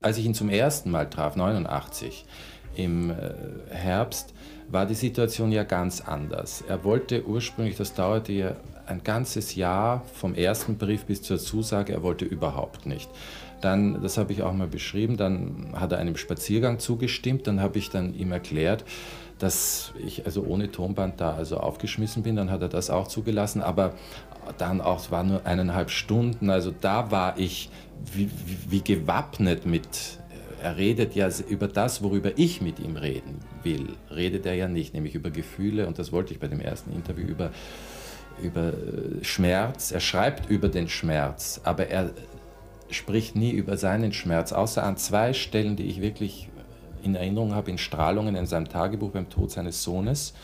Als ich ihn zum ersten Mal traf, 89, im äh, Herbst, war die Situation ja ganz anders. Er wollte ursprünglich, das dauerte ja ein ganzes Jahr vom ersten Brief bis zur Zusage, er wollte überhaupt nicht. Dann, das habe ich auch mal beschrieben, dann hat er einem Spaziergang zugestimmt, dann habe ich dann ihm erklärt, dass ich also ohne Tonband da also aufgeschmissen bin, dann hat er das auch zugelassen, aber dann auch, waren nur eineinhalb Stunden, also da war ich wie, wie, gewappnet mit, er redet ja über das, worüber ich mit ihm reden will, redet er ja nicht, nämlich über Gefühle. Und das wollte ich bei dem ersten Interview über, über äh, Schmerz. Er schreibt über den Schmerz, aber er spricht nie über seinen Schmerz, außer an zwei Stellen, die ich wirklich in Erinnerung habe, in Strahlungen in seinem Tagebuch beim Tod seines Sohnes,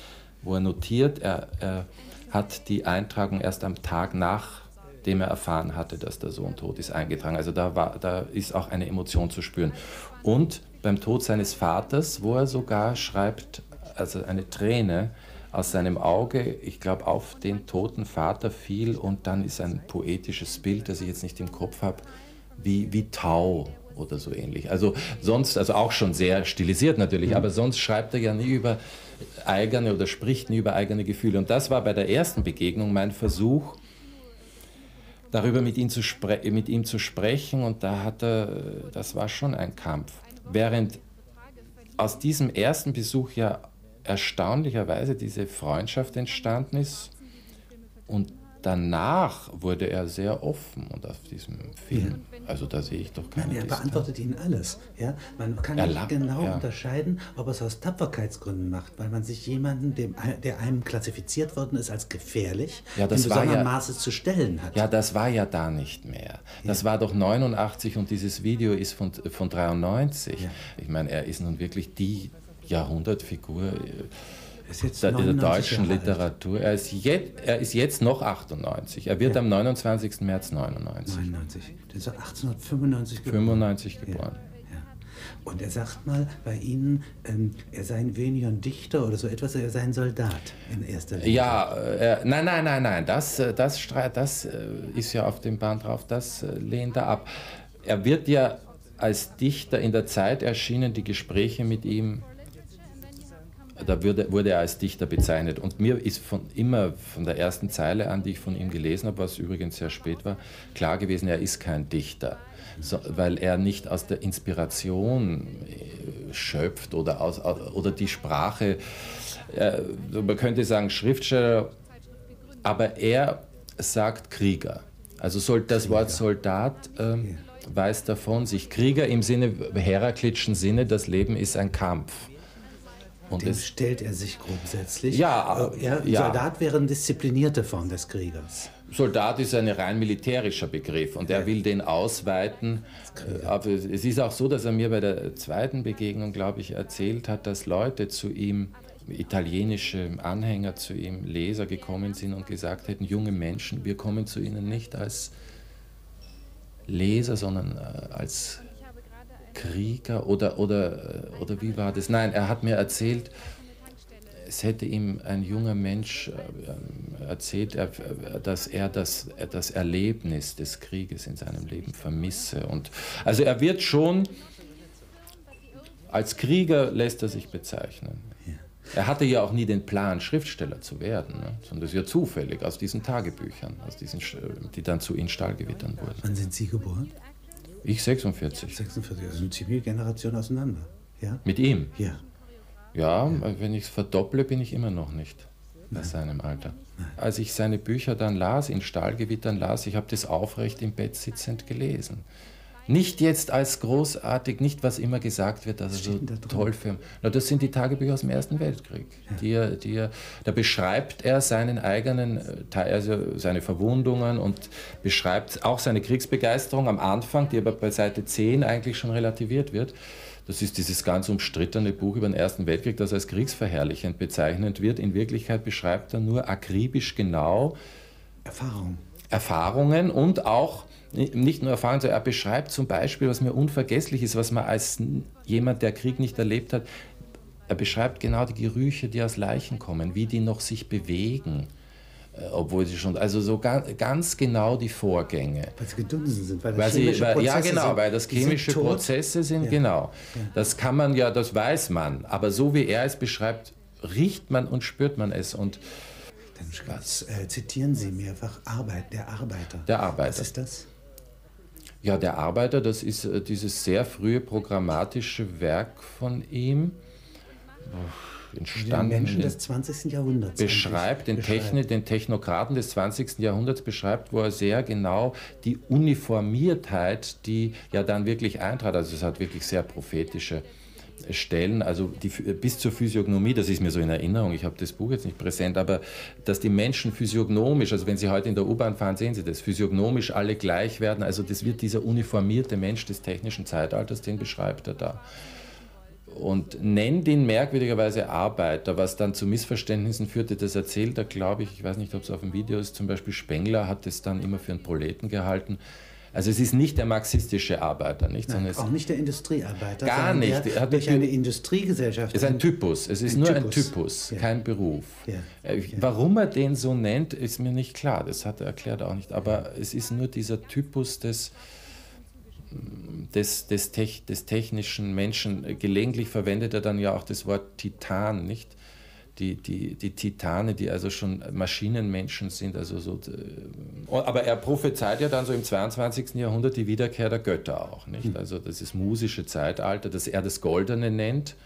wo er notiert, er, er hat die Eintragung erst am Tag nach dem er erfahren hatte, dass der Sohn tot ist, eingetragen. Also da, war, da ist auch eine Emotion zu spüren. Und beim Tod seines Vaters, wo er sogar schreibt, also eine Träne aus seinem Auge, ich glaube, auf den toten Vater fiel und dann ist ein poetisches Bild, das ich jetzt nicht im Kopf habe, wie, wie Tau oder so ähnlich. Also sonst, also auch schon sehr stilisiert natürlich, mhm. aber sonst schreibt er ja nie über eigene oder spricht nie über eigene Gefühle. Und das war bei der ersten Begegnung mein Versuch, darüber mit ihm, zu mit ihm zu sprechen und da hat er, das war schon ein Kampf. Während aus diesem ersten Besuch ja erstaunlicherweise diese Freundschaft entstanden ist und danach wurde er sehr offen und auf diesem Film. Ja. Also da sehe ich doch keine Nein, Er Distanz. beantwortet Ihnen alles. Ja? Man kann er nicht genau ja. unterscheiden, ob er es aus Tapferkeitsgründen macht, weil man sich jemanden, dem, der einem klassifiziert worden ist als gefährlich, ja, das in besonderem ja, Maße zu stellen hat. Ja, das war ja da nicht mehr. Das war doch 89 und dieses Video ist von, von 93. Ich meine, er ist nun wirklich die Jahrhundertfigur der, der deutschen Literatur. Er ist, jetzt, er ist jetzt noch 98. Er wird ja. am 29. März 99. 99. Der ist 1895 geboren. 95 geboren. Ja. Und er sagt mal bei Ihnen, ähm, er sei ein weniger ein Dichter oder so etwas, er sei ein Soldat in erster Linie. Ja, äh, nein, nein, nein, nein, das, äh, das, das äh, ist ja auf dem Band drauf, das äh, lehnt er ab. Er wird ja als Dichter in der Zeit erschienen, die Gespräche mit ihm da wurde, wurde er als Dichter bezeichnet. Und mir ist von immer von der ersten Zeile an, die ich von ihm gelesen habe, was übrigens sehr spät war, klar gewesen, er ist kein Dichter. So, weil er nicht aus der Inspiration äh, schöpft oder, aus, oder die Sprache, äh, man könnte sagen Schriftsteller, aber er sagt Krieger. Also soll, das Wort Soldat äh, weiß davon sich. Krieger im Sinne, Heraklitschen Sinne, das Leben ist ein Kampf. Und Dem stellt er sich grundsätzlich. Ja, äh, er, ja. Soldat wäre eine disziplinierte Form des Kriegers. Soldat ist ein rein militärischer Begriff und er will den ausweiten. Aber es ist auch so, dass er mir bei der zweiten Begegnung, glaube ich, erzählt hat, dass Leute zu ihm, italienische Anhänger zu ihm, Leser gekommen sind und gesagt hätten, junge Menschen, wir kommen zu ihnen nicht als Leser, sondern äh, als Krieger oder, oder, äh, oder wie war das? Nein, er hat mir erzählt, es hätte ihm ein junger Mensch äh, erzählt, dass er das, das Erlebnis des Krieges in seinem Leben vermisse. Und, also er wird schon, als Krieger lässt er sich bezeichnen. Er hatte ja auch nie den Plan, Schriftsteller zu werden, ne? sondern das ist ja zufällig aus diesen Tagebüchern, aus diesen, die dann zu in Stahlgewittern wurden. Wann sind Sie geboren? Ich 46. 46, also eine Zivilgeneration auseinander. Ja? Mit ihm? Ja. Ja, ja. wenn ich es verdopple, bin ich immer noch nicht bei Nein. seinem Alter. Nein. Als ich seine Bücher dann las, in Stahlgewittern las, ich habe das aufrecht im Bett sitzend gelesen. Nicht jetzt als großartig, nicht was immer gesagt wird, dass er so da toll für. Na, das sind die Tagebücher aus dem Ersten Weltkrieg. Ja. Die er, die er, da beschreibt er seinen eigenen, äh, also seine Verwundungen und beschreibt auch seine Kriegsbegeisterung am Anfang, die aber bei Seite 10 eigentlich schon relativiert wird. Das ist dieses ganz umstrittene Buch über den Ersten Weltkrieg, das als kriegsverherrlichend bezeichnet wird. In Wirklichkeit beschreibt er nur akribisch genau Erfahrung. Erfahrungen und auch nicht nur Erfahrungen, sondern er beschreibt zum Beispiel, was mir unvergesslich ist, was man als jemand, der Krieg nicht erlebt hat, er beschreibt genau die Gerüche, die aus Leichen kommen, wie die noch sich bewegen. Äh, obwohl sie schon, also so ganz, ganz genau die Vorgänge. Weil sie gedunsen sind, weil das weil chemische sie, weil, Prozesse Ja, genau, sind, weil das chemische sind Prozesse sind, ja. genau. Ja. Das kann man ja, das weiß man, aber so wie er es beschreibt, riecht man und spürt man es und dann äh, zitieren Sie mehrfach Arbeit, der Arbeiter. Der Arbeiter. Was ist das? Ja, der Arbeiter, das ist äh, dieses sehr frühe programmatische Werk von ihm. Entstanden den Menschen des 20. Jahrhunderts. Beschreibt den, Techni den Technokraten des 20. Jahrhunderts, beschreibt, wo er sehr genau die Uniformiertheit, die ja dann wirklich eintrat, also es hat wirklich sehr prophetische Stellen, also die, bis zur Physiognomie, das ist mir so in Erinnerung, ich habe das Buch jetzt nicht präsent, aber dass die Menschen physiognomisch, also wenn Sie heute in der U-Bahn fahren, sehen Sie das, physiognomisch alle gleich werden, also das wird dieser uniformierte Mensch des technischen Zeitalters, den beschreibt er da. Und nennt ihn merkwürdigerweise Arbeiter, was dann zu Missverständnissen führte. Das erzählt er, glaube ich, ich weiß nicht, ob es auf dem Video ist, zum Beispiel Spengler hat es dann immer für einen Proleten gehalten. Also es ist nicht der marxistische Arbeiter, nicht? Nein, auch nicht der Industriearbeiter. Gar nicht. Er durch eine Industriegesellschaft. Es ist ein Typus. Es ist ein nur Typus. ein Typus, ja. kein Beruf. Ja. Äh, warum er den so nennt, ist mir nicht klar. Das hat er erklärt auch nicht. Aber es ist nur dieser Typus des, des, des, des technischen Menschen. Gelegentlich verwendet er dann ja auch das Wort Titan, nicht? Die, die, die Titane, die also schon Maschinenmenschen sind. Also so, äh, aber er prophezeit ja dann so im 22. Jahrhundert die Wiederkehr der Götter auch. Nicht? Hm. Also das ist musische Zeitalter, das er das Goldene nennt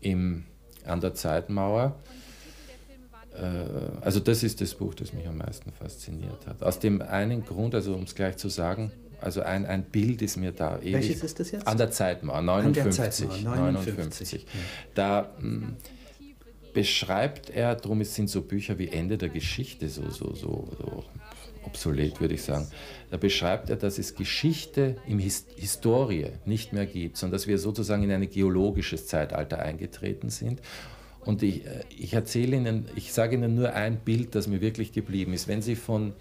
im, an der Zeitmauer. Äh, also das ist das Buch, das mich am meisten fasziniert hat. Aus dem einen Grund, also um es gleich zu sagen, also ein, ein Bild ist mir da ewig. Welches ist das jetzt? An der Zeitmauer, 59. Der Zeitmauer, 59. 59. Da mh, hm, beschreibt er, darum sind so Bücher wie Ende der Geschichte so, so, so, so obsolet, würde ich sagen. Da beschreibt er, dass es Geschichte im His Historie nicht mehr gibt, sondern dass wir sozusagen in ein geologisches Zeitalter eingetreten sind. Und ich, äh, ich erzähle Ihnen, ich sage Ihnen nur ein Bild, das mir wirklich geblieben ist. Wenn Sie von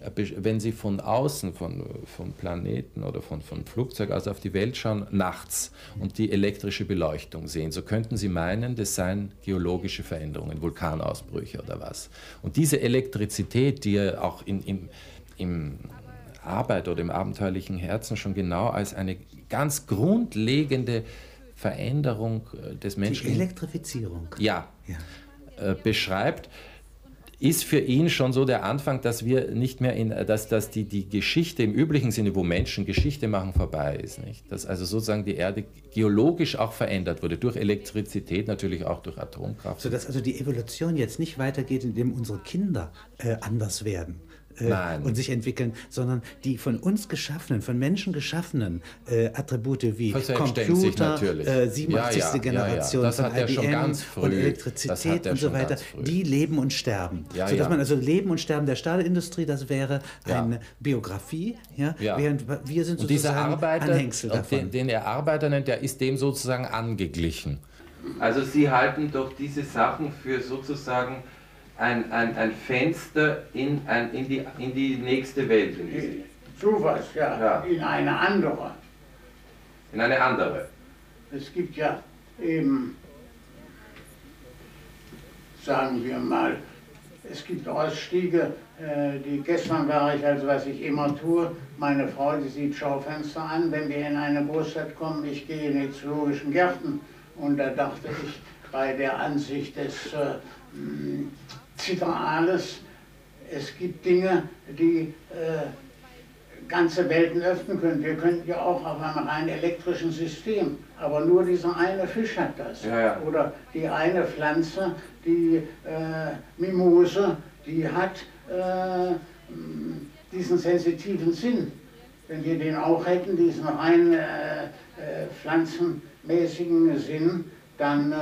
wenn Sie von außen, von, vom Planeten oder von, von Flugzeug aus auf die Welt schauen, nachts und die elektrische Beleuchtung sehen, so könnten Sie meinen, das seien geologische Veränderungen, Vulkanausbrüche oder was. Und diese Elektrizität, die ja auch in, im, im Arbeit oder im abenteuerlichen Herzen schon genau als eine ganz grundlegende Veränderung äh, des menschlichen... Die Elektrifizierung. Ja, ja. Äh, beschreibt, ist für ihn schon so der Anfang, dass wir nicht mehr in, dass, dass die, die Geschichte im üblichen Sinne, wo Menschen Geschichte machen, vorbei ist. Nicht? Dass also sozusagen die Erde geologisch auch verändert wurde, durch Elektrizität, natürlich auch durch Atomkraft. Sodass also die Evolution jetzt nicht weitergeht, indem unsere Kinder äh, anders werden äh, und sich entwickeln, sondern die von uns geschaffenen, von Menschen geschaffenen äh, Attribute wie Computer, äh, 87. Ja, ja, Generation ja, von IBM und Elektrizität und so weiter, die leben und sterben. Ja, Sodass man also Leben und Sterben der Stahlindustrie, das wäre eine Biografie, ja, während wir sind sozusagen dieser Arbeiter, Anhängsel davon. Den, den er Arbeiter nennt, der ist dem sozusagen angeglichen. Also Sie halten doch diese Sachen für sozusagen ein, ein, ein Fenster in, ein, in, die, in die nächste Welt. In die, was, ja, ja, in eine andere. In eine andere. Es gibt ja eben, sagen wir mal, es gibt Ausstiege, äh, die gestern war ich, also was ich immer tue, meine Frau, die sieht Schaufenster an, wenn wir in eine Großstadt kommen, ich gehe in die zoologischen Gärten und da dachte ich bei der Ansicht des äh, zittern alles. Es gibt Dinge, die äh, ganze Welten öffnen können. Wir könnten ja auch auf einem rein elektrischen System, aber nur dieser eine Fisch hat das. Ja, ja. Oder die eine Pflanze, die äh, Mimose, die hat äh, diesen sensitiven Sinn. Wenn wir den auch hätten, diesen rein äh, äh, pflanzenmäßigen Sinn, dann äh,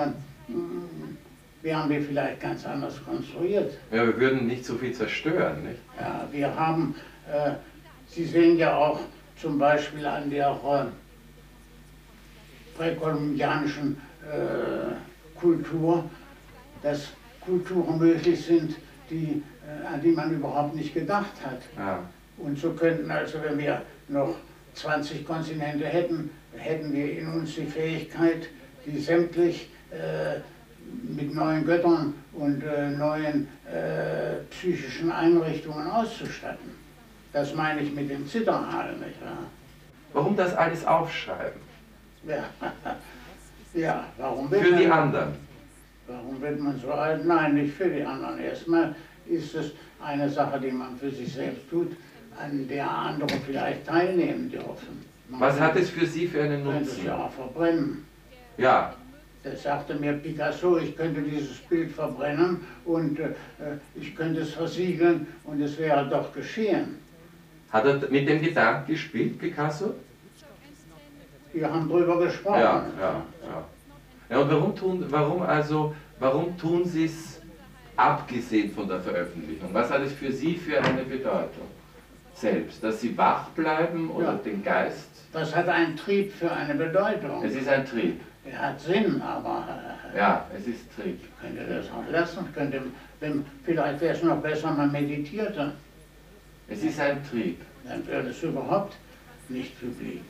wären wir vielleicht ganz anders konstruiert. Ja, wir würden nicht so viel zerstören, nicht? Ja, wir haben, äh, Sie sehen ja auch zum Beispiel an der äh, präkolumbianischen äh, Kultur, dass Kulturen möglich sind, die, äh, an die man überhaupt nicht gedacht hat. Ja. Und so könnten also, wenn wir noch 20 Kontinente hätten, hätten wir in uns die Fähigkeit, die sämtlich äh, mit neuen Göttern und äh, neuen äh, psychischen Einrichtungen auszustatten. Das meine ich mit dem Zitterhall, nicht wahr? Warum das alles aufschreiben? Ja, ja warum will Für man, die anderen. Warum wird man so alt? Nein, nicht für die anderen. Erstmal ist es eine Sache, die man für sich selbst tut, an der andere vielleicht teilnehmen dürfen. Man Was hat es für Sie für einen Nutzen? ja auch verbrennen. Ja. Sagte mir Picasso, ich könnte dieses Bild verbrennen und äh, ich könnte es versiegeln und es wäre doch geschehen. Hat er mit dem Gedanken gespielt, Picasso? Wir haben darüber gesprochen. Ja, ja, ja. ja und warum tun, warum also, warum tun Sie es abgesehen von der Veröffentlichung? Was hat es für Sie für eine Bedeutung? Selbst, dass Sie wach bleiben oder ja. den Geist? Das hat einen Trieb für eine Bedeutung. Es ist ein Trieb. Er hat Sinn, aber. Äh, ja, es ist Trieb. Ich könnte das auch lassen. Könnte, wenn, vielleicht wäre es noch besser, man meditierte. Es ist ein Trieb. Dann wäre es überhaupt nicht publik.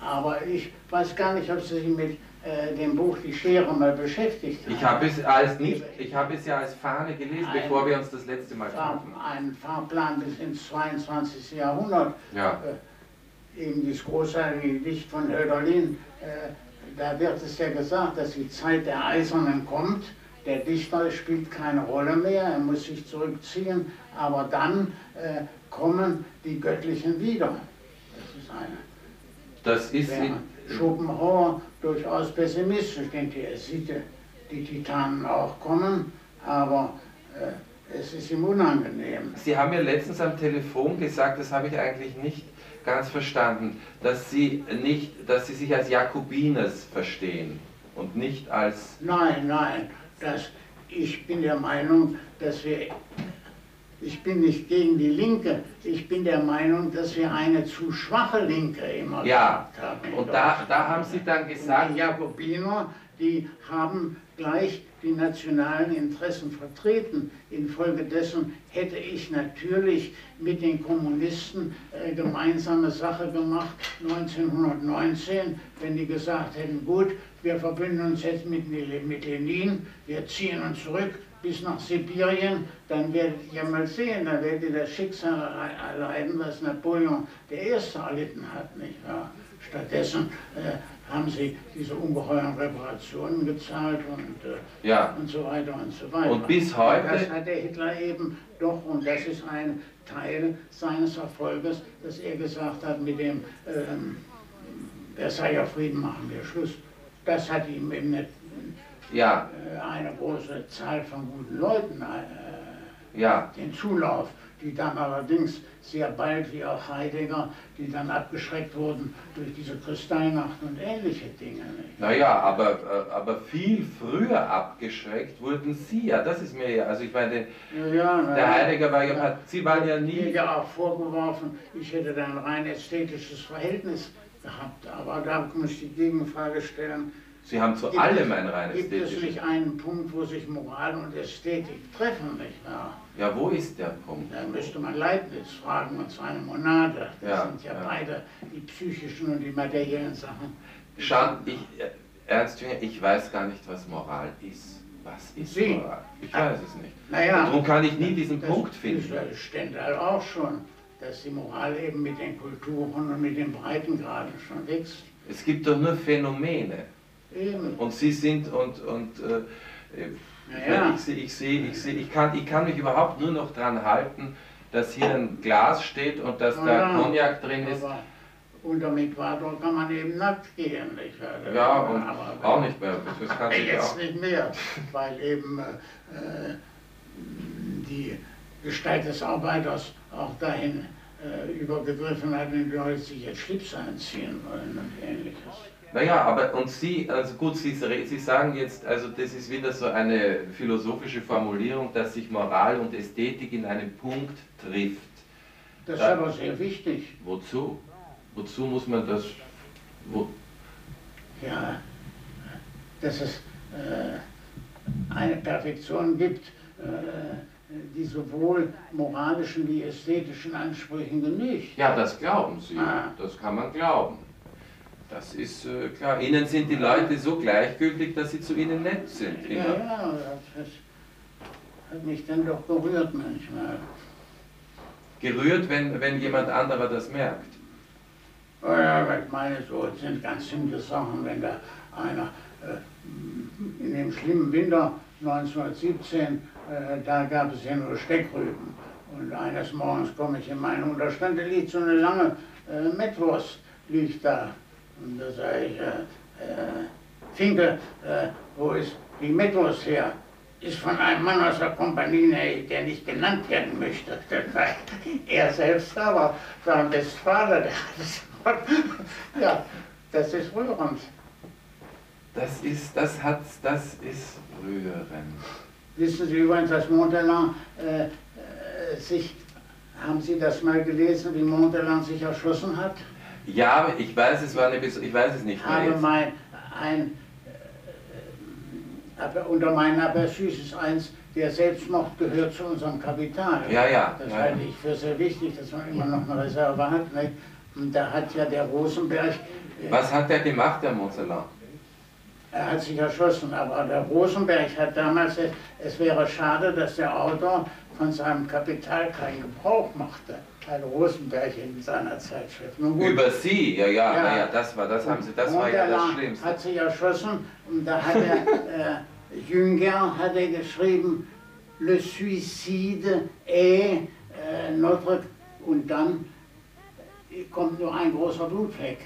Aber ich weiß gar nicht, ob Sie sich mit äh, dem Buch Die Schere mal beschäftigt haben. Ich habe es, als nicht, ich habe es ja als Fahne gelesen, ein, bevor wir uns das letzte Mal trafen. Ein Fahrplan bis ins 22. Jahrhundert. Ja. Äh, eben dieses großartige Gedicht von Hölderlin. Äh, da wird es ja gesagt, dass die Zeit der Eisernen kommt. Der Dichter spielt keine Rolle mehr, er muss sich zurückziehen, aber dann äh, kommen die Göttlichen wieder. Das ist eine. Das ist in Schopenhauer durchaus pessimistisch, denkt er sieht die Titanen auch kommen, aber äh, es ist ihm unangenehm. Sie haben mir letztens am Telefon gesagt, das habe ich eigentlich nicht ganz verstanden, dass Sie, nicht, dass Sie sich als Jakobiners verstehen und nicht als... Nein, nein, das, ich bin der Meinung, dass wir ich bin nicht gegen die Linke. Ich bin der Meinung, dass wir eine zu schwache Linke immer ja. haben. Und da, da haben Sie dann gesagt. Die Jakobiner, die haben gleich die nationalen Interessen vertreten. Infolgedessen hätte ich natürlich mit den Kommunisten äh, gemeinsame Sache gemacht 1919, wenn die gesagt hätten, gut, wir verbünden uns jetzt mit, mit Lenin, wir ziehen uns zurück, bis nach Sibirien, dann werdet ihr mal sehen, dann werdet ihr das Schicksal erleiden, was Napoleon der Erste erlitten hat. Nicht wahr? Stattdessen äh, haben sie diese ungeheuren Reparationen gezahlt und, äh, ja. und so weiter und so weiter. Und bis heute? Und das hat der Hitler eben doch, und das ist ein Teil seines Erfolges, dass er gesagt hat, mit dem ähm, Versailler Frieden machen wir Schluss. Das hat ihm eben nicht ja. Äh, eine große Zahl von guten Leuten äh, ja. den Zulauf, die dann allerdings sehr bald, wie auch Heidegger, die dann abgeschreckt wurden durch diese Kristallnacht und ähnliche Dinge. Naja, aber, äh, aber viel früher abgeschreckt wurden Sie ja, das ist mir ja, also ich meine, ja, ja, der Heidegger war ja, ja, Sie waren ja nie... Mir ja auch vorgeworfen, ich hätte da ein rein ästhetisches Verhältnis gehabt, aber da muss ich die Gegenfrage stellen, Sie haben zu gibt allem ein reines Gibt es nicht einen Punkt, wo sich Moral und Ästhetik treffen, nicht wahr? Ja, wo ist der Punkt? Da müsste man Leibniz fragen und seine Monade. Das ja, sind ja, ja, beide die psychischen und die materiellen Sachen. Schauen, ich, äh, Ernst Jünger, ich weiß gar nicht, was Moral ist. Was ist Sie? Moral? Ich weiß es nicht. Naja, Darum kann ich nie diesen Punkt finden. Das Stendhal auch schon, dass die Moral eben mit den Kulturen und mit den Breitengraden schon wächst. Es gibt doch nur Phänomene. Eben. Und Sie sind und, und äh, ja. ich, ich, sehe, ich, sehe, ich, kann, ich kann mich überhaupt nur noch daran halten, dass hier ein Glas steht und dass da Cognac drin ist. Aber unter dem Äquator kann man eben nackt gehen. Nicht? Ja, und aber, auch nicht mehr. Das kann jetzt auch. nicht mehr, weil eben äh, die Gestalt des Arbeiters auch dahin äh, übergegriffen hat, wenn die Leute sich jetzt Schlips anziehen wollen und ähnliches. Naja, aber und Sie, also gut, Sie, Sie sagen jetzt, also das ist wieder so eine philosophische Formulierung, dass sich Moral und Ästhetik in einem Punkt trifft. Das ist aber sehr wichtig. Wozu? Wozu muss man das? Wo? Ja, dass es äh, eine Perfektion gibt, äh, die sowohl moralischen wie ästhetischen Ansprüchen genügt. Ja, das glauben Sie. Ah. Das kann man glauben. Das ist äh, klar. Ihnen sind die Leute so gleichgültig, dass sie zu Ihnen nett sind. Immer. Ja, ja, das hat mich dann doch gerührt manchmal. Gerührt, wenn, wenn jemand anderer das merkt? Ja, ich meine, so sind ganz simple Sachen, wenn da einer äh, in dem schlimmen Winter 1917, äh, da gab es ja nur Steckrüben. Und eines Morgens komme ich in meinen und da liegt so eine lange äh, Metwurst, liegt da. Und da sage ich, äh, äh, Finke, äh, wo ist die Metwurst her? Ist von einem Mann aus der Kompanie, der nicht genannt werden möchte. er selbst aber war ein Westfale, der hat es. ja, das ist rührend. Das ist, das hat, das ist rührend. Wissen Sie übrigens, dass Montelan äh, äh, sich, haben Sie das mal gelesen, wie Montelan sich erschossen hat? Ja, ich weiß, es war eine, ich weiß es nicht mehr. Habe mein, ein, äh, unter meinen Aperçus ist eins, der Selbstmord gehört zu unserem Kapital. Ja, ja. Das ja, halte ich für sehr wichtig, dass man immer noch eine Reserve hat. Nicht? Und da hat ja der Rosenberg. Äh, Was hat der gemacht, der Montserrat? Er hat sich erschossen, aber der Rosenberg hat damals, es wäre schade, dass der Autor von seinem Kapital keinen Gebrauch machte. Karl Rosenberg in seiner Zeitschrift. Über Sie, ja, ja, ja, ja, das war, das haben Sie, das war ja das Schlimmste. hat sich erschossen und da hat er, äh, Jünger hat er geschrieben, Le suicide est äh, notre, und dann kommt nur ein großer Blutfleck.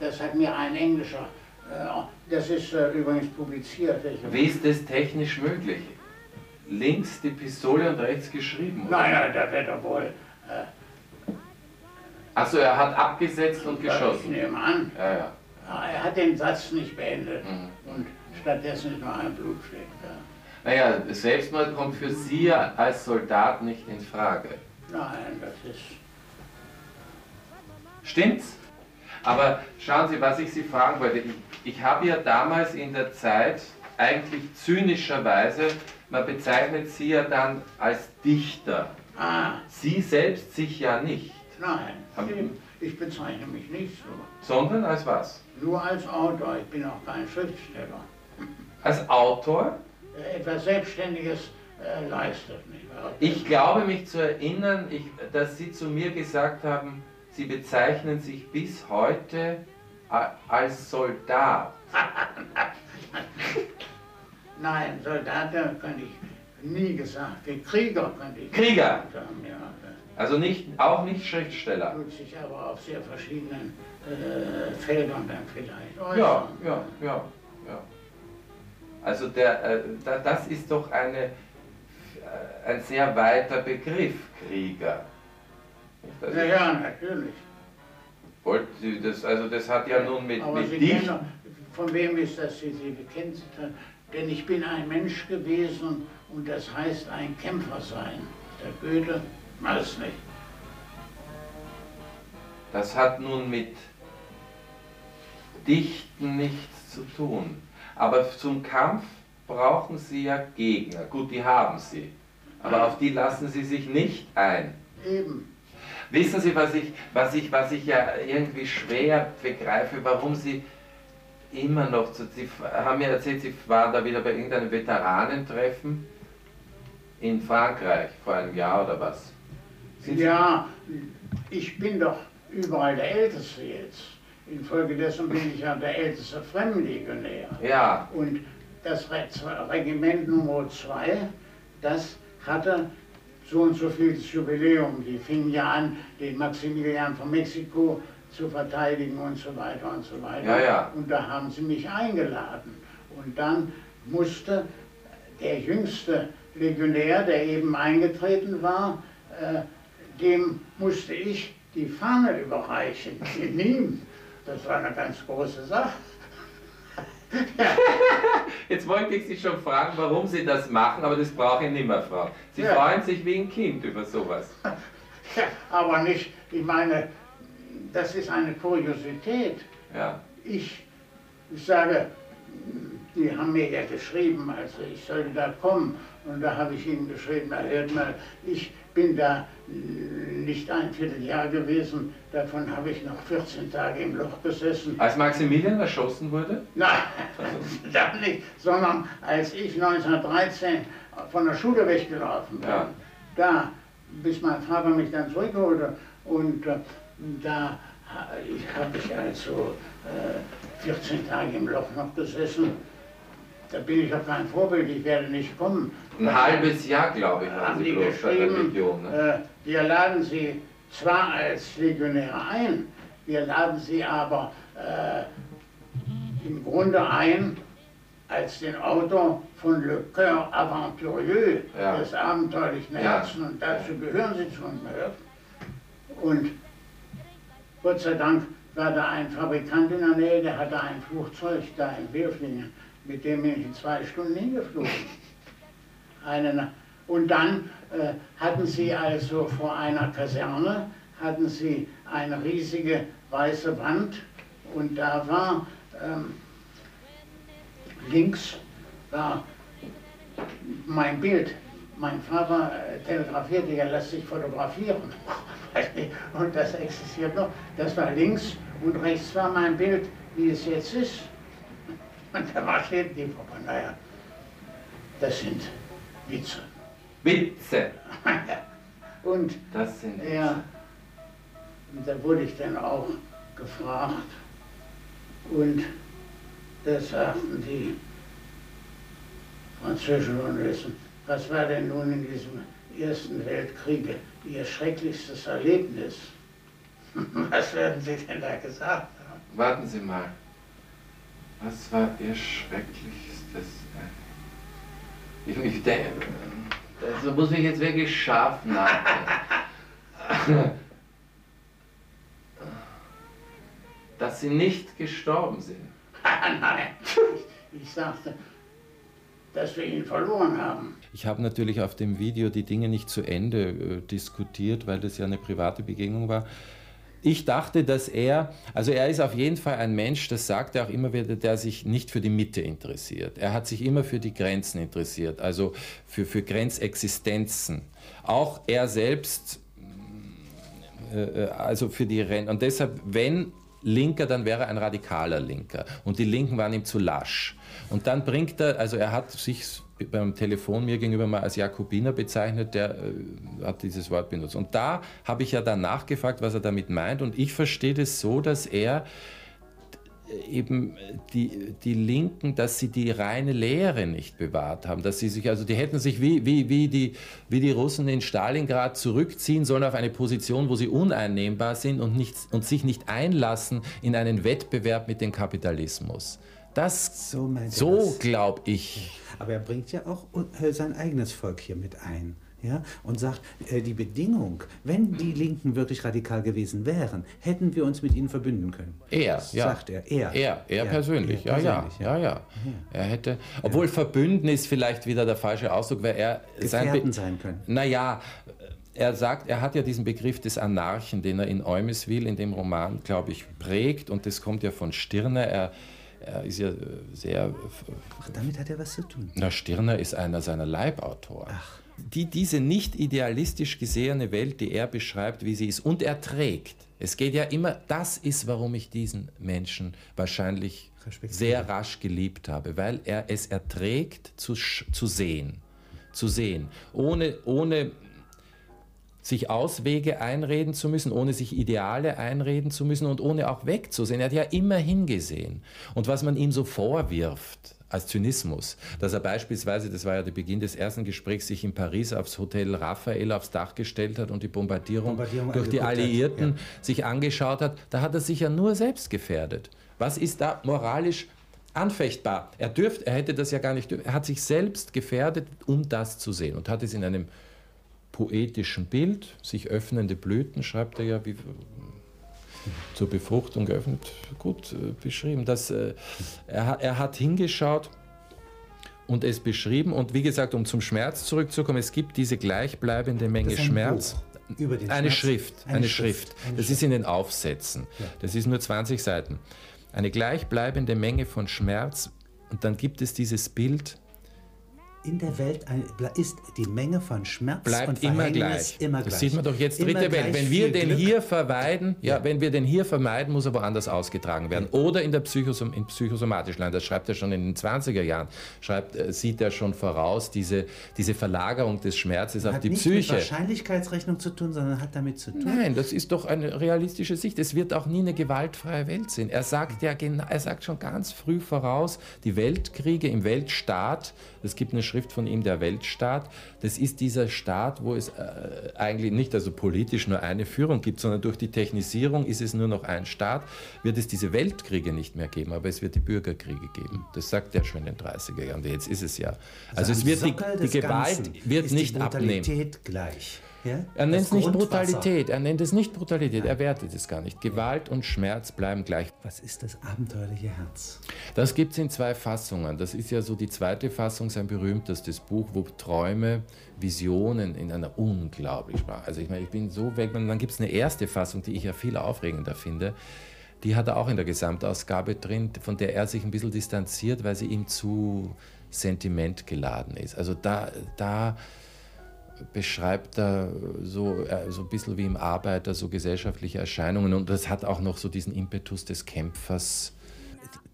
Das hat mir ein Englischer, äh, das ist äh, übrigens publiziert. Wie ist das technisch möglich? Links die Pistole und rechts geschrieben? Oder? Nein, da wird er wohl. Achso, er hat abgesetzt und geschossen. Ich nehme an. Ja, ja. Er hat den Satz nicht beendet mhm. und stattdessen ist nur ein Blutfleck da. Naja, Selbstmord kommt für Sie als Soldat nicht in Frage. Nein, das ist Stimmt's? Aber schauen Sie, was ich Sie fragen wollte. Ich, ich habe ja damals in der Zeit eigentlich zynischerweise, man bezeichnet Sie ja dann als Dichter. Ah. Sie selbst sich ja nicht. Nein, haben, ich bezeichne mich nicht so. Sondern als was? Nur als Autor, ich bin auch kein Schriftsteller. Als Autor? Etwas Selbstständiges äh, leistet nicht. Ich glaube mich zu erinnern, ich, dass Sie zu mir gesagt haben, Sie bezeichnen sich bis heute als Soldat. Nein, Soldat könnte ich nie gesagt. Krieger könnte ich Krieger? Sagen, ja. Also nicht, auch nicht Schriftsteller. Tut sich aber auf sehr verschiedenen äh, Feldern dann vielleicht äußern. Ja, ja, ja, ja. Also der, äh, das ist doch eine, äh, ein sehr weiter Begriff, Krieger. Das ja, ja, natürlich. Wollt das, also das hat ja nun mit, Aber mit Sie dich... Kennen, von wem ist das, Sie, Sie kennen Sie Denn ich bin ein Mensch gewesen und das heißt ein Kämpfer sein. Der Goethe, weiß nicht. Das hat nun mit Dichten nichts zu tun. Aber zum Kampf brauchen Sie ja Gegner. Gut, die haben Sie. Aber auf die lassen Sie sich nicht ein. Eben. Wissen Sie, was ich, was ich, was ich ja irgendwie schwer begreife, warum Sie immer noch, Sie haben mir erzählt, Sie waren da wieder bei irgendeinem Veteranentreffen in Frankreich vor einem Jahr oder was? Sind ja, ich bin doch überall der Älteste jetzt. Infolgedessen bin ich ja der älteste Fremdenlegionär. Ja. Und das Regiment Nummer 2, das hatte so und so viel Jubiläum. Die fingen ja an, den Maximilian von Mexiko zu verteidigen und so weiter und so weiter. Ja, ja. Und da haben sie mich eingeladen. Und dann musste der jüngste Legionär, der eben eingetreten war, äh, dem musste ich die Fahne überreichen in ihm. Das war eine ganz große Sache. Jetzt wollte ich Sie schon fragen, warum Sie das machen, aber das brauche ich nicht mehr fragen. Sie ja. freuen sich wie ein Kind über sowas. Ja, aber nicht, ich meine, das ist eine Kuriosität. Ja. Ich, ich sage, die haben mir ja geschrieben, also ich sollte da kommen. Und da habe ich ihnen geschrieben, hört mal, ich bin da nicht ein Vierteljahr gewesen, davon habe ich noch 14 Tage im Loch gesessen. Als Maximilian erschossen wurde? Nein, das nicht, sondern als ich 1913 von der Schule weggelaufen bin. Ja. Da, bis mein Vater mich dann zurückholte und äh, da habe ich also äh, 14 Tage im Loch noch gesessen. Da bin ich auch kein Vorbild, ich werde nicht kommen. Ein halbes Jahr, glaube ich, haben Sie geschrieben. Legion, ne? äh, wir laden Sie zwar als Legionäre ein, wir laden Sie aber äh, im Grunde ein als den Autor von Le Coeur Aventurieux, ja. des abenteuerlichen Herzen, ja. und dazu gehören Sie zu uns. Und Gott sei Dank war da ein Fabrikant in der Nähe, der hatte ein Flugzeug da in Wilflingen, mit dem bin ich in zwei Stunden hingeflogen. Eine, und dann äh, hatten sie also vor einer Kaserne, hatten sie eine riesige weiße Wand und da war ähm, links war mein Bild. Mein Vater äh, telegrafierte, er lässt sich fotografieren. Und das existiert noch. Das war links und rechts war mein Bild, wie es jetzt ist. Und da war steht die Frau, naja, das sind Witze. Witze? und das sind Witze. Ja, und da wurde ich dann auch gefragt und da sagten die französischen Journalisten, was war denn nun in diesem Ersten Weltkrieg Ihr schrecklichstes Erlebnis? Was werden Sie denn da gesagt haben? Warten Sie mal. Was war Ihr schrecklichstes Ich, ich denke, das muss ich jetzt wirklich scharf nachdenken. Dass Sie nicht gestorben sind. Nein, ich, sagte, dass wir ihn verloren haben. Ich habe natürlich auf dem Video die Dinge nicht zu Ende äh, diskutiert, weil das ja eine private Begegnung war. Ich dachte, dass er, also er ist auf jeden Fall ein Mensch, das sagt er auch immer wieder, der sich nicht für die Mitte interessiert. Er hat sich immer für die Grenzen interessiert, also für, für Grenzexistenzen. Auch er selbst, äh, äh also für die Renten. Und deshalb, wenn Linker, dann wäre er ein radikaler Linker. Und die Linken waren ihm zu lasch. Und dann bringt er, also er hat sich beim Telefon mir gegenüber mal als Jakobiner bezeichnet, der äh, hat dieses Wort benutzt. Und da habe ich ja dann nachgefragt, was er damit meint. Und ich verstehe das so, dass er eben die, die Linken, dass sie die reine Lehre nicht bewahrt haben, dass sie sich, also die hätten sich wie, wie, wie, die, wie die Russen in Stalingrad zurückziehen sollen auf eine Position, wo sie uneinnehmbar sind und, nicht, und sich nicht einlassen in einen Wettbewerb mit dem Kapitalismus. Das, so, so glaube ich. Aber er bringt ja auch äh, sein eigenes Volk hier mit ein ja, und sagt, äh, die Bedingung, wenn die Linken wirklich radikal gewesen wären, hätten wir uns mit ihnen verbünden können. Er, ja. Sagt er, er. Er, er, persönlich, er ja, persönlich ja, ja, ja, ja. Er hätte, obwohl ja. verbünden ist vielleicht wieder der falsche Ausdruck, weil er sein, sein können. Naja, er sagt, er hat ja diesen Begriff des Anarchen, den er in Eumeswil in dem Roman, glaube ich, prägt und das kommt ja von Stirner. Er, er ist ja sehr. Ach, damit hat er was zu tun. Na, Stirner ist einer seiner Leibautoren. Ach die, diese nicht idealistisch gesehene Welt, die er beschreibt, wie sie ist, und er trägt. Es geht ja immer, das ist, warum ich diesen Menschen wahrscheinlich sehr rasch geliebt habe, weil er es erträgt zu, zu sehen, zu sehen, ohne, ohne sich Auswege einreden zu müssen, ohne sich Ideale einreden zu müssen und ohne auch wegzusehen. Er hat ja immer hingesehen. Und was man ihm so vorwirft, als Zynismus, dass er beispielsweise, das war ja der Beginn des ersten Gesprächs, sich in Paris aufs Hotel Raphael aufs Dach gestellt hat und die Bombardierung, Bombardierung durch die Alliierten ja. sich angeschaut hat, da hat er sich ja nur selbst gefährdet. Was ist da moralisch anfechtbar? Er dürft, er hätte das ja gar nicht. Er hat sich selbst gefährdet, um das zu sehen und hat es in einem poetischen Bild, sich öffnende Blüten, schreibt er ja, wie, zur Befruchtung geöffnet, gut äh, beschrieben. Das, äh, er, er hat hingeschaut und es beschrieben. Und wie gesagt, um zum Schmerz zurückzukommen, es gibt diese gleichbleibende Menge ein Schmerz. Eine Schmerz. Schrift, eine, eine Schrift. Schrift. Eine das Schrift. ist in den Aufsätzen. Ja. Das ist nur 20 Seiten. Eine gleichbleibende Menge von Schmerz. Und dann gibt es dieses Bild in der Welt ist die Menge von Schmerz bleibt und immer gleich. immer gleich. Das sieht man doch jetzt dritte immer Welt. Wenn wir den Glück. hier vermeiden, ja, ja, wenn wir den hier vermeiden, muss er woanders ausgetragen werden. Oder in der Psychosom in psychosomatischen Land. Das schreibt er schon in den 20er Jahren. Schreibt, äh, sieht er schon voraus diese, diese Verlagerung des Schmerzes auf hat die Psyche. Hat nicht mit Wahrscheinlichkeitsrechnung zu tun, sondern hat damit zu tun. Nein, das ist doch eine realistische Sicht. Es wird auch nie eine gewaltfreie Welt sein. Er sagt ja, er sagt schon ganz früh voraus, die Weltkriege im Weltstaat es gibt eine Schrift von ihm, der Weltstaat. Das ist dieser Staat, wo es äh, eigentlich nicht also politisch nur eine Führung gibt, sondern durch die Technisierung ist es nur noch ein Staat. Wird es diese Weltkriege nicht mehr geben, aber es wird die Bürgerkriege geben. Das sagt er schon in den 30er Jahren. Jetzt ist es ja. Also, also es wird die, die Gewalt wird nicht abnehmen. gleich. Ja? Er nennt es nicht Brutalität, er nennt es nicht Brutalität, er wertet es gar nicht. Gewalt und Schmerz bleiben gleich. Was ist das abenteuerliche Herz? Das gibt es in zwei Fassungen. Das ist ja so die zweite Fassung, sein berühmtestes Buch, wo Träume, Visionen in einer unglaublichen Sprache. Also ich meine, ich bin so weg. Und dann gibt es eine erste Fassung, die ich ja viel aufregender finde. Die hat er auch in der Gesamtausgabe drin, von der er sich ein bisschen distanziert, weil sie ihm zu sentimentgeladen ist. Also da, da beschreibt er so, äh, so ein bisschen wie im Arbeiter so gesellschaftliche Erscheinungen und das hat auch noch so diesen Impetus des Kämpfers.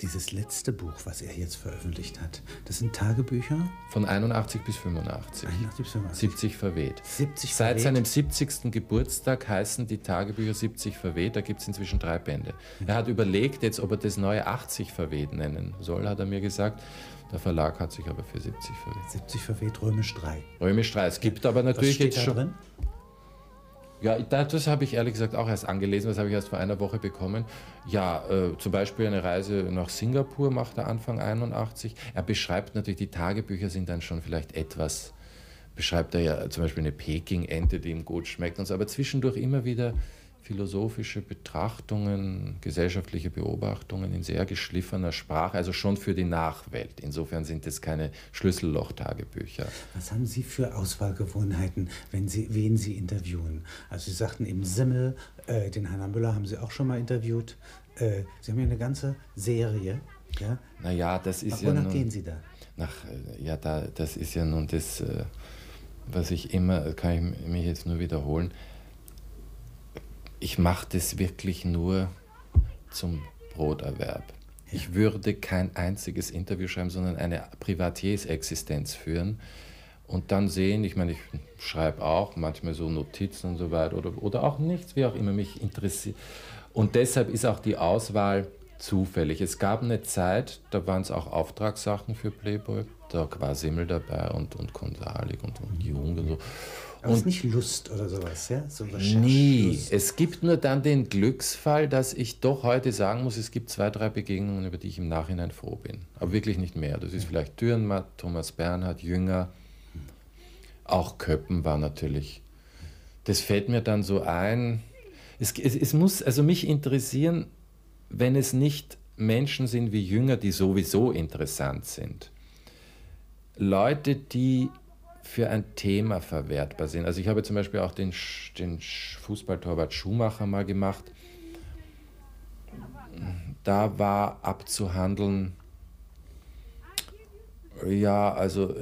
Dieses letzte Buch, was er jetzt veröffentlicht hat, das sind Tagebücher? Von 81 bis 85. 81 bis 85. 70 verweht. 70 Seit verweht. seinem 70. Geburtstag heißen die Tagebücher 70 verweht, da gibt es inzwischen drei Bände. Mhm. Er hat überlegt jetzt, ob er das neue 80 verweht nennen soll, hat er mir gesagt. Der Verlag hat sich aber für 70 verweht. 70 verweht, Römisch 3. Römisch 3. Es gibt aber natürlich jetzt schon. Drin? Ja, das habe ich ehrlich gesagt auch erst angelesen, das habe ich erst vor einer Woche bekommen. Ja, äh, zum Beispiel eine Reise nach Singapur macht er Anfang 81. Er beschreibt natürlich, die Tagebücher sind dann schon vielleicht etwas, beschreibt er ja zum Beispiel eine Peking-Ente, die ihm gut schmeckt und so, aber zwischendurch immer wieder philosophische Betrachtungen, gesellschaftliche Beobachtungen in sehr geschliffener Sprache, also schon für die Nachwelt. Insofern sind es keine Schlüsselloch-Tagebücher. Was haben Sie für Auswahlgewohnheiten, wenn Sie, wen Sie interviewen? Also Sie sagten eben Simmel, äh, den Hanna Müller haben Sie auch schon mal interviewt. Äh, Sie haben ja eine ganze Serie. Ja? Naja, das ist Ach, ja. Wonach gehen Sie da? Nach, äh, ja, da, das ist ja nun das, äh, was ich immer, kann ich mich jetzt nur wiederholen, ich mache das wirklich nur zum Broterwerb. Ich würde kein einziges Interview schreiben, sondern eine Privatiersexistenz führen und dann sehen, ich meine, ich schreibe auch manchmal so Notizen und so weiter oder, oder auch nichts, wie auch immer mich interessiert. Und deshalb ist auch die Auswahl zufällig. Es gab eine Zeit, da waren es auch Auftragssachen für Playboy. Da war Simmel dabei und, und Konsalik und, und Jung und so. Aber und ist nicht Lust oder sowas, ja? So nie. Es gibt nur dann den Glücksfall, dass ich doch heute sagen muss, es gibt zwei, drei Begegnungen, über die ich im Nachhinein froh bin. Aber wirklich nicht mehr. Das ist vielleicht Dürrenmatt, Thomas Bernhard, Jünger. Auch Köppen war natürlich. Das fällt mir dann so ein. Es, es, es muss also mich interessieren, wenn es nicht Menschen sind wie Jünger, die sowieso interessant sind. Leute, die für ein Thema verwertbar sind. Also ich habe zum Beispiel auch den, den Fußballtorwart Schumacher mal gemacht. Da war abzuhandeln, ja, also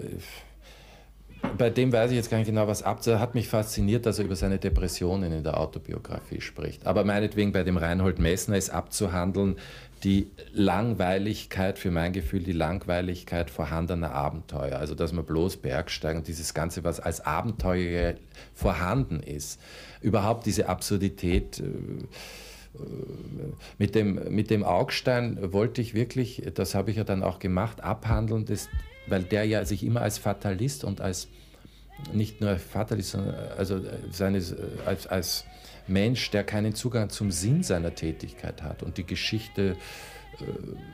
bei dem weiß ich jetzt gar nicht genau, was ab. Hat mich fasziniert, dass er über seine Depressionen in der Autobiografie spricht. Aber meinetwegen bei dem Reinhold Messner ist abzuhandeln, die Langweiligkeit, für mein Gefühl, die Langweiligkeit vorhandener Abenteuer. Also, dass man bloß Bergsteigen dieses Ganze, was als Abenteuer vorhanden ist. Überhaupt diese Absurdität. Äh, äh, mit dem, mit dem Augstein wollte ich wirklich, das habe ich ja dann auch gemacht, abhandeln, das, weil der ja sich immer als Fatalist und als nicht nur Fatalist, sondern also seines, als, als Mensch, der keinen Zugang zum Sinn seiner Tätigkeit hat und die Geschichte äh,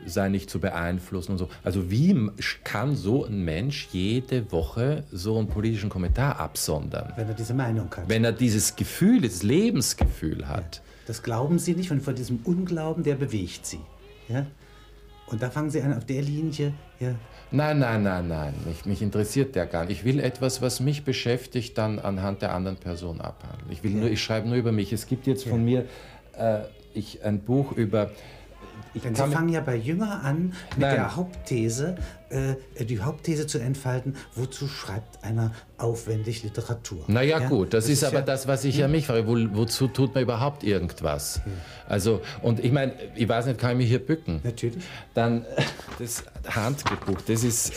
sei nicht zu beeinflussen und so. Also wie kann so ein Mensch jede Woche so einen politischen Kommentar absondern? Wenn er diese Meinung hat. Wenn er dieses Gefühl, dieses Lebensgefühl hat. Ja, das glauben Sie nicht und von diesem Unglauben, der bewegt Sie. Ja? Und da fangen Sie an, auf der Linie ja, Nein, nein, nein, nein. Mich, mich, interessiert der gar nicht. Ich will etwas, was mich beschäftigt, dann anhand der anderen Person abhandeln. Ich, will ja. nur, ich schreibe nur über mich. Es gibt jetzt von mir äh, ich, ein Buch über ich Denn Sie fangen ja bei Jünger an mit Nein. der Hauptthese, äh, die Hauptthese zu entfalten, wozu schreibt einer aufwendig Literatur? Naja ja? gut, das, das ist, ist, aber ja, das, was ich ja hm. mich frage, wo, wozu tut man überhaupt irgendwas? Hm. Also, und ich meine, ich weiß nicht, kann ich mich hier bücken? Natürlich. Dann das Handgebuch, das ist,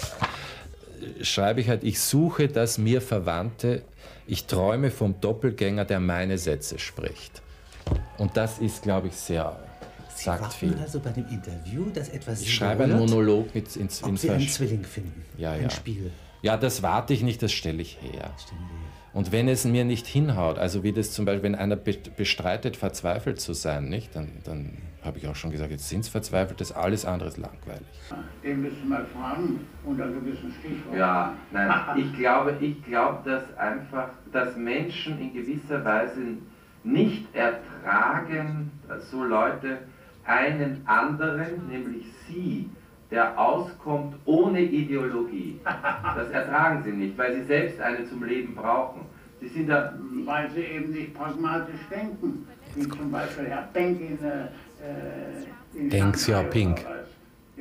schreibe ich halt, ich suche das mir Verwandte, ich träume vom Doppelgänger, der meine Sätze spricht. Und das ist, glaube ich, sehr Sie sagt viel. also bei dem Interview, dass etwas Ich schreibe einen Monolog mit ins, ob Sie einen Zwilling finden. Ja, ja. Ein Spiel. Ja, das warte ich nicht, das stelle ich her. Und wenn es mir nicht hinhaut, also wie das zum Beispiel, wenn einer bestreitet, verzweifelt zu sein, nicht, dann, dann habe ich auch schon gesagt, jetzt sind es verzweifelt, das alles andere ist langweilig. Den müssen wir fragen unter gewissen Stichworten. Ja, nein, ich glaube, ich glaube, dass einfach, dass Menschen in gewisser Weise nicht ertragen, so Leute einen anderen, nämlich Sie, der auskommt ohne Ideologie. Das ertragen sie nicht, weil sie selbst eine zum Leben brauchen. Sie sind da, weil sie eben nicht pragmatisch denken, wie zum Beispiel Herr Penck in, äh, in Deng Xiaoping.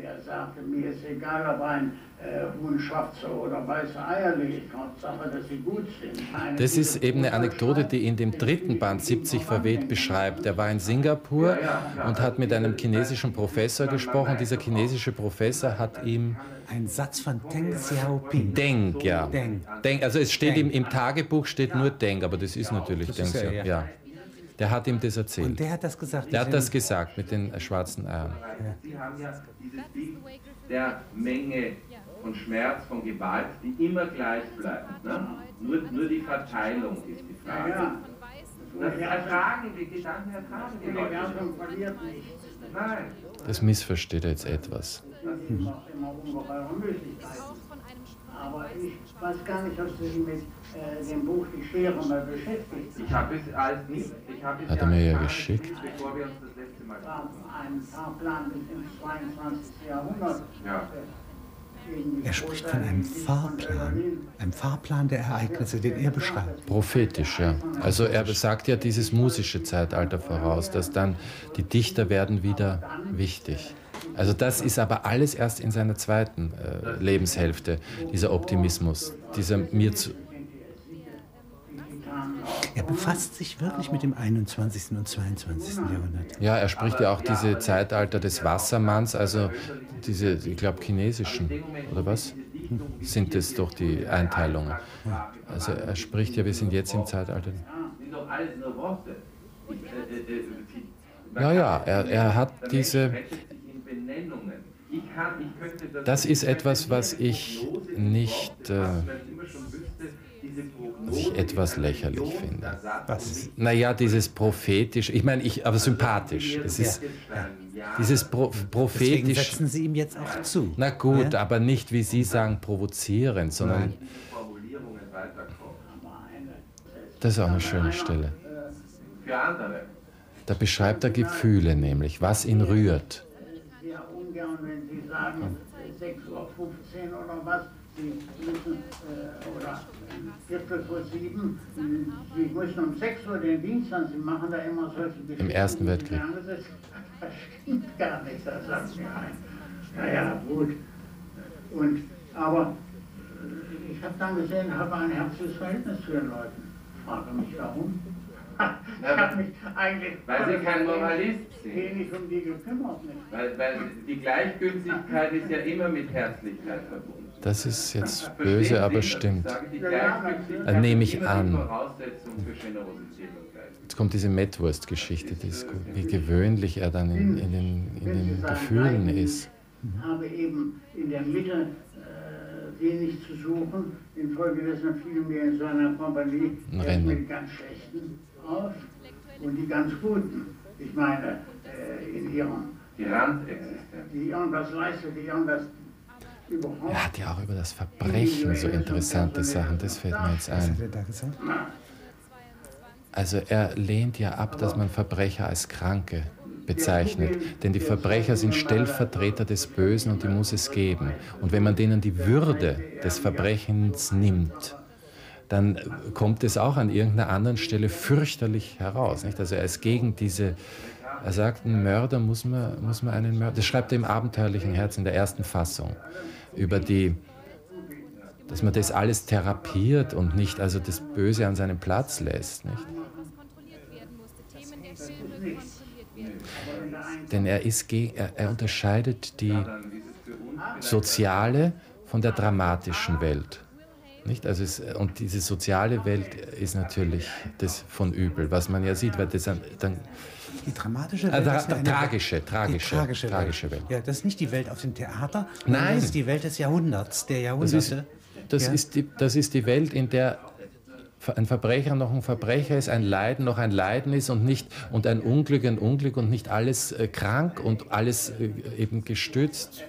Der sagte, mir ist egal, ob ein äh, Huhn schwarze oder weiße Eier legt, Hauptsache, dass sie gut sind. Eine das ist eben eine Anekdote, die in dem dritten Band 70 verweht beschreibt. Er war in Singapur und hat mit einem chinesischen Professor gesprochen. Dieser chinesische Professor hat ihm ein Satz von Deng Xiaoping. Deng, ja. Deng. Deng. Also es steht Deng. Im, im Tagebuch steht nur Deng, aber das ist natürlich das Deng Xiaoping. Ja. Der hat ihm das erzählt. Und der hat das gesagt? Der hat das gesagt mit den schwarzen Eiern. Sie haben ja dieses Bild der Menge von Schmerz, von Gewalt, die immer gleich bleibt. Ne? Nur, nur die Verteilung ist die Frage. Ja. Das ertragen, die Gedanken ertragen die Leute. Nein. Das missversteht jetzt etwas. Das ist auch immer ungeheure Möglichkeiten. Aber ich weiß gar nicht, ob Sie sich mit äh, dem Buch Die Schere mal beschäftigt Ich habe es als nicht. Ich habe es Hat er mir ja geschickt. Bevor wir uns das letzte Mal Ein Fahrplan bis ins 22. Jahrhundert. Ja. Er spricht von einem Fahrplan, einem Fahrplan der Ereignisse, den er beschreibt. Prophetisch, ja. Also er sagt ja dieses musische Zeitalter voraus, dass dann die Dichter werden wieder wichtig. Also das ist aber alles erst in seiner zweiten äh, Lebenshälfte, dieser Optimismus, dieser mir zu, er befasst sich wirklich mit dem 21. und 22. Jahrhundert. Ja, er spricht ja auch diese Zeitalter des Wassermanns, also diese, ich glaube, chinesischen, oder was? Sind das doch die Einteilungen. Also er spricht ja, wir sind jetzt im Zeitalter. Ja, ja, er, er hat diese. Das ist etwas, was ich nicht. Äh, was ich etwas lächerlich finde. Was? Naja, dieses prophetisch, ich meine, ich, aber sympathisch. Es ist dieses Pro, prophetisch. Deswegen setzen Sie ihm jetzt auch zu. Na gut, ja? aber nicht, wie Sie sagen, provozierend, sondern. Nein. Das ist auch eine schöne Stelle. Da beschreibt er Gefühle nämlich, was ihn rührt. Sehr ungern, wenn Sie sagen, 6.15 Uhr oder was, Sie müssen, äh, oder Viertel vor sieben, Sie müssen um sechs Uhr den Dienst an, Sie machen da immer solche Geschichten. Im Ersten Weltkrieg. Das stimmt gar nicht, das sagt mir ein. Naja, gut. Und, aber äh, ich habe dann gesehen, habe ein herzliches Verhältnis zu den Leuten. Frage mich warum. ich habe mich eigentlich weil sie kein Moralist sind. wenig um die gekümmert. Nicht. Weil, weil die Gleichgültigkeit ist ja immer mit Herzlichkeit verbunden. Das ist jetzt böse, aber stimmt. Äh, nehme ich an. Jetzt kommt diese Metwurst-Geschichte, die ist gut. Wie gewöhnlich er dann in, in den, in den Gefühlen ist. Ich habe eben in der Mitte äh, wenig zu suchen. Infolgedessen fielen mir in seiner Kompanie die ganz Schlechten auf und die ganz Guten. Ich meine, äh, in ihrem. Die Randexistenz. Die irgendwas leistet, die irgendwas er hat ja auch über das Verbrechen so interessante Sachen, das fällt mir jetzt ein. Also er lehnt ja ab, dass man Verbrecher als Kranke bezeichnet, denn die Verbrecher sind Stellvertreter des Bösen und die muss es geben. Und wenn man denen die Würde des Verbrechens nimmt, dann kommt es auch an irgendeiner anderen Stelle fürchterlich heraus. Nicht? Also er ist gegen diese Er sagt, ein Mörder muss man, muss man einen Mörder. Das schreibt er im abenteuerlichen Herz in der ersten Fassung. Über die, dass man das alles therapiert und nicht also das Böse an seinen Platz lässt. Nicht? Denn er, ist, er, er unterscheidet die soziale von der dramatischen Welt. Nicht? Also es, und diese soziale Welt ist natürlich das von übel, was man ja sieht, weil das dann. die dramatische Welt. Äh, ist eine, tragische, tragische, tragische, tragische Welt. Welt. Ja, das ist nicht die Welt auf dem Theater. Nein. Das ist die Welt des Jahrhunderts, der Jahrhunderte. Das ist, das, ja. ist, die, das ist die Welt, in der ein Verbrecher noch ein Verbrecher ist, ein Leiden noch ein Leiden ist und nicht und ein Unglück ein Unglück und nicht alles äh, krank und alles äh, eben gestützt,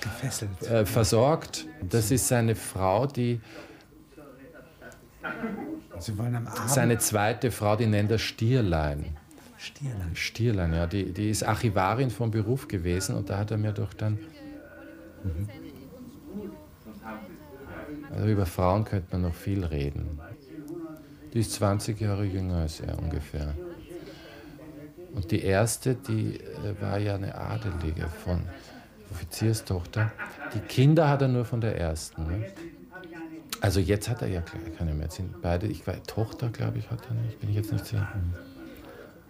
gefesselt, äh, versorgt. Das ist seine Frau, die seine zweite Frau, die nennt er Stierlein. Stierlein. Stierlein, ja, die, die ist Archivarin vom Beruf gewesen und da hat er mir doch dann. Mhm. Also über Frauen könnte man noch viel reden. Die ist 20 Jahre jünger als er ungefähr. Und die erste, die äh, war ja eine Adelige von Offizierstochter. Die Kinder hat er nur von der ersten. Ne? Also jetzt hat er ja keine mehr. Sind beide, ich weiß, Tochter, glaube ich, hat er nicht. Bin ich jetzt nicht sicher.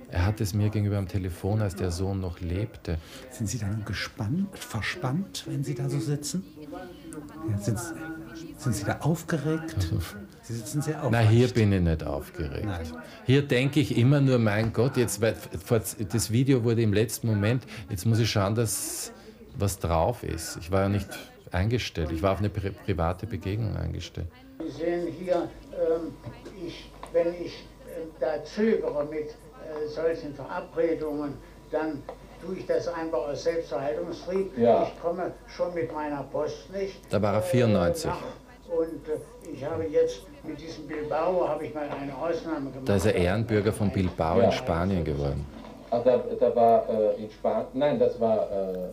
Er hat es mir gegenüber am Telefon, als der Sohn noch lebte. Sind Sie dann gespannt, verspannt, wenn Sie da so sitzen? Ja, sind, sind, Sie da aufgeregt? Also, Sie sitzen sehr aufgeregt. Na, hier bin ich nicht aufgeregt. Nein. Hier denke ich immer nur, mein Gott, jetzt, das Video wurde im letzten Moment, jetzt muss ich schauen, dass was drauf ist. Ich war ja nicht eingestellt, ich war auf eine pri private Begegnung eingestellt. Sie sehen hier, ähm, ich, wenn ich äh, da zögere mit äh, solchen Verabredungen, dann tue ich das einfach aus Selbsterhaltungstrieb. Ja. Ich komme schon mit meiner Post nicht. Da war er 94. Äh, und äh, ich habe jetzt mit diesem Bilbao habe ich mal eine Ausnahme gemacht. Da ist er Ehrenbürger von Bilbao in Spanien geworden. Ah, da, da war äh, in Spanien, nein, das war äh,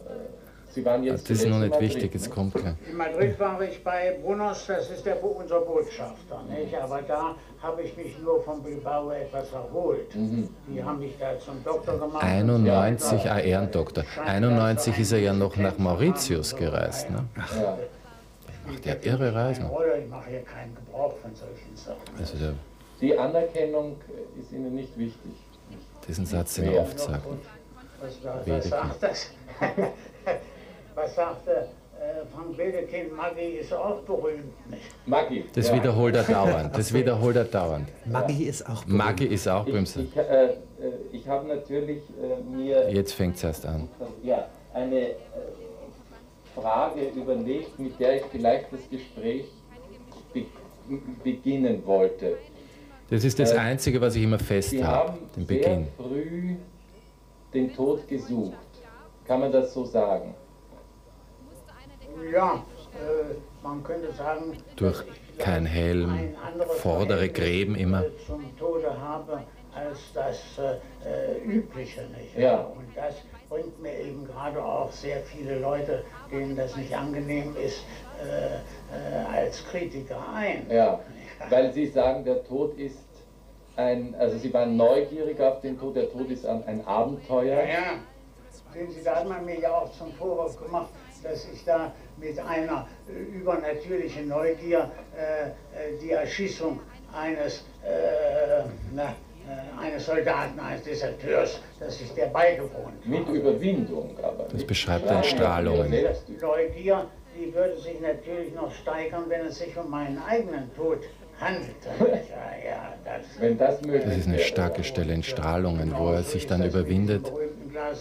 Sie waren jetzt. Das ist noch nicht wichtig, jetzt ne? kommt kein. In Madrid war ich bei Brunos, das ist der, unser Botschafter. Nicht? Aber da habe ich mich nur von Bilbao etwas erholt. Mhm. Die haben mich da zum Doktor gemacht. 91, ah, Ehrendoktor. 91 ist er ja noch nach Mauritius gereist. Ne? Ja. Macht ja irre Reisen. Ich mache hier keinen Gebrauch von solchen Sachen. Also der die Anerkennung ist Ihnen nicht wichtig. Diesen Satz, den er oft sagt. Was, was sagt das? was sagte äh, Frank Wedekind, Maggi ist auch berühmt. Maggi. Das ja. wiederholt er dauernd. Das wiederholt er dauernd. Maggi ist auch berühmt. Maggi ist auch berühmt. Ich, ich, äh, äh ich habe natürlich äh, mir. Jetzt fängt es erst an. Ja, eine äh, Frage überlegt, mit der ich vielleicht das Gespräch be beginnen wollte. Das ist das äh, Einzige, was ich immer fest habe, den Beginn. Sehr früh den Tod gesucht. Kann man das so sagen? Ja, äh, man könnte sagen, durch kein Helm, vordere Gräben immer. Zum Tode habe als das äh, Übliche nicht. Ja. Und das bringt mir eben gerade auch sehr viele Leute, denen das nicht angenehm ist, äh, äh, als Kritiker ein. Ja, weil Sie sagen, der Tod ist ein, also Sie waren neugierig auf den Tod, der Tod ist ein, ein Abenteuer. Ja, ja. Sehen Sie, da hat man mir ja auch zum Vorwurf gemacht, dass ich da mit einer übernatürlichen Neugier äh, äh, die Erschießung eines, äh, na, eines Soldaten, eines Deserteurs, dass ich der beigewohnt Mit Überwindung aber. Das beschreibt ein Strahlungen. Die Neugier, die würde sich natürlich noch steigern, wenn es sich um meinen eigenen Tod. Ja, ja, das, wenn das, möglich das ist eine starke Stelle in Strahlungen, wo er sich dann überwindet. Ja,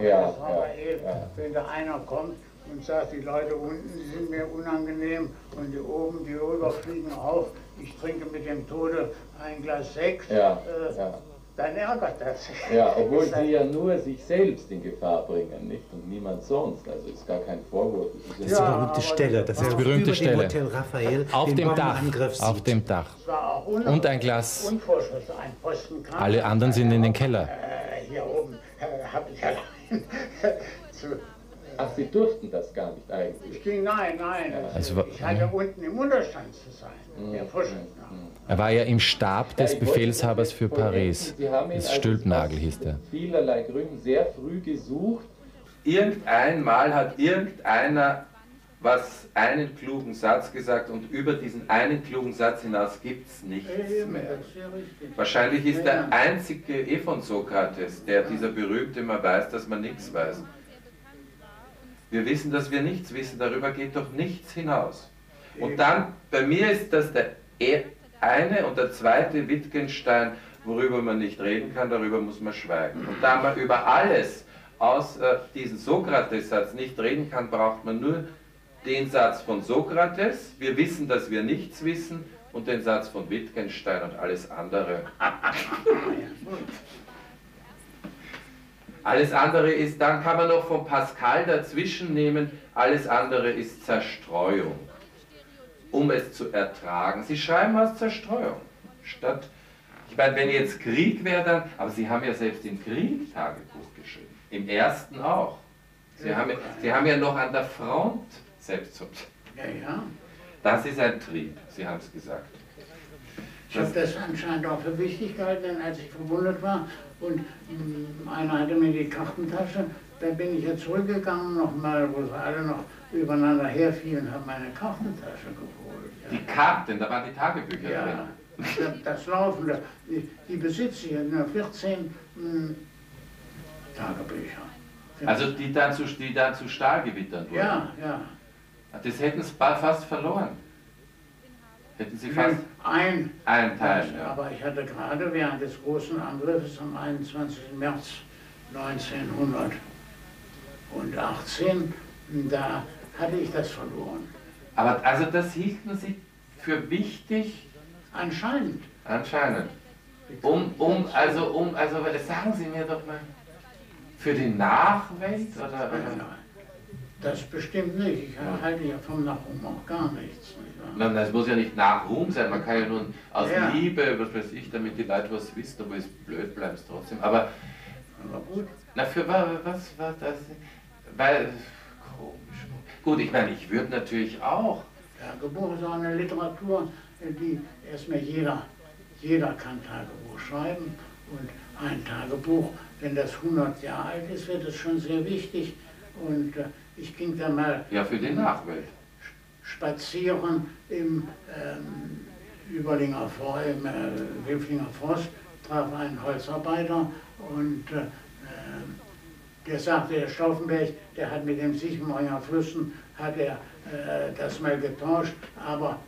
ja, wenn da einer kommt und sagt, die Leute unten die sind mir unangenehm und die oben, die rüber fliegen auf, ich trinke mit dem Tode ein Glas Sekt, ja, äh, ja. dann ärgert das sich. Ja, obwohl sie ja nur sich selbst in Gefahr bringen, nicht? Und niemand sonst. Also ist gar kein Vorwurf. Das ist, ja, die berühmte Stelle. Das ist die berühmte Stelle. Hotel Raphael auf dem Dach. Auf dem Dach. Und ein Glas. ein Posten kam. Alle anderen sind in den Keller. Äh, hier oben äh, habe ich allein zu Ach Sie durften das gar nicht eigentlich? Ich ging, nein, nein. Ja. Also, ich hatte unten im Unterstand zu sein, mhm. der Vorschriftner. Mhm. Er war ja im Stab des Befehlshabers für Paris. Das Stülpnagel hieß der. vielerlei Gründen sehr früh gesucht. Irgendeinmal hat irgendeiner was einen klugen Satz gesagt und über diesen einen klugen Satz hinaus gibt es nichts mehr. Wahrscheinlich ist der einzige eh von Sokrates, der dieser berühmte immer weiß, dass man nichts weiß. Wir wissen, dass wir nichts wissen, darüber geht doch nichts hinaus. Und dann, bei mir ist das der e- eine und der zweite Wittgenstein, worüber man nicht reden kann, darüber muss man schweigen. Und da man über alles aus äh, diesem Sokrates-Satz nicht reden kann, braucht man nur den Satz von Sokrates, wir wissen, dass wir nichts wissen, und den Satz von Wittgenstein und alles andere. alles andere ist, dann kann man noch von Pascal dazwischen nehmen, alles andere ist Zerstreuung, um es zu ertragen. Sie schreiben aus Zerstreuung, statt, ich meine, wenn jetzt Krieg wäre, dann, aber Sie haben ja selbst im Krieg Tagebuch geschrieben, im ersten auch. Sie haben, Sie haben ja noch an der Front Selbstzucht. Ja, ja. Das ist ein Trieb, Sie haben es gesagt. Ich habe das anscheinend auch für wichtig gehalten, denn als ich verwundet war und mh, mm, einer hatte mir die Kartentasche, da bin ich ja zurückgegangen nochmal, wo sie alle noch übereinander herfielen, habe meine Kartentasche geholt. Ja. Die Karten, da waren die Tagebücher ja, drin. Das, das Laufende, die, die besitze ich, nur 14 mh, Tagebücher. Also die dann zu, die dann zu Stahlgewittern wurden? Ja, ja. Das hätten sie fast verloren. Hätten sie fast ein, ein Teil. Ja. Aber ich hatte gerade während des großen Angriffs am 21. März 1918, da hatte ich das verloren. Aber also das hielten Sie für wichtig? Anscheinend. Anscheinend. Um, um, also, um, also sagen Sie mir doch mal, für die Nachwelt oder? oder? Das bestimmt nicht. Ich halte ja vom Nachruhm auch gar nichts. Nein, das muss ja nicht Nachruhm sein. Man kann ja nun aus ja. Liebe, was weiß ich, damit die Leute was wissen, aber es blöd bleibt es trotzdem. Aber, aber gut. Na, für was war das? Weil, komisch. Gut, ich meine, ich würde natürlich auch. Tagebuch ist auch eine Literatur, die erstmal jeder, jeder kann Tagebuch schreiben. Und ein Tagebuch, wenn das 100 Jahre alt ist, wird es schon sehr wichtig. Und äh, ich ging dann mal. Ja, für die Nachwelt. Spazieren im ähm, Überlinger Forst, im äh, Wilflinger Forst, traf einen Holzarbeiter und äh, der sagte, der Stauffenberg, der hat mit dem Sichmeier Flüssen, hat er äh, das mal getauscht, aber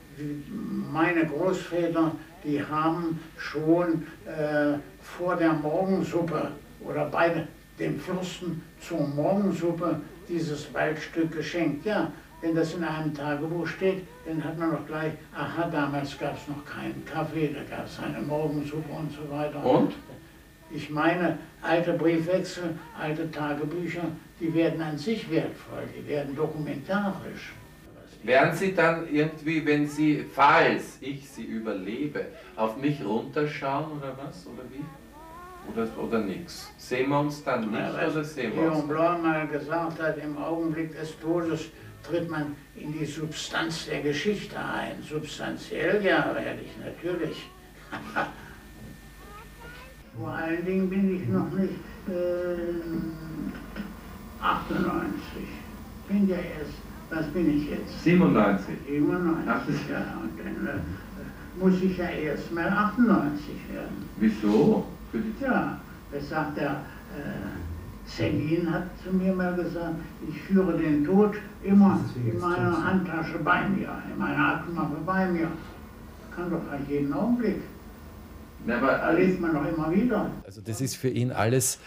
meine Großväter, die haben schon äh, vor der Morgensuppe oder bei dem Fürsten zur Morgensuppe dieses Waldstück geschenkt. Ja, wenn das in einem Tagebuch steht, dann hat man doch gleich, aha, damals gab es noch keinen Kaffee, da gab es eine Morgensuppe und so weiter. Und? Ich meine, alte Briefwechsel, alte Tagebücher, die werden an sich wertvoll, die werden dokumentarisch. Werden Sie dann irgendwie, wenn Sie, falls ich Sie überlebe, auf mich runterschauen oder was, oder wie? Oder, oder nichts? Sehen wir uns dann nicht ja, oder sehen wir uns? Blanc mal gesagt hat, im Augenblick des Todes tritt man in die Substanz der Geschichte ein. Substanziell ja, werde ich natürlich. Vor allen Dingen bin ich noch nicht äh, 98. Bin ja erst, was bin ich jetzt? 97. 97, ja. Und dann äh, muss ich ja erst mal 98 werden. Wieso? Ja, das sagt der äh, Zengin hat zu mir mal gesagt, ich führe den Tod immer in meiner Handtasche bei mir, in meiner Aktenmappe bei mir. Kann doch an jeden Augenblick. Also das ist für ihn alles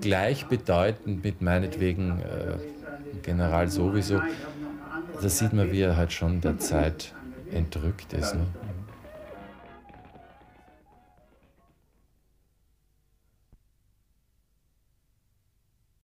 gleichbedeutend mit meinetwegen äh, General sowieso. Da sieht man, wie er halt schon der Zeit entrückt ist. Ne?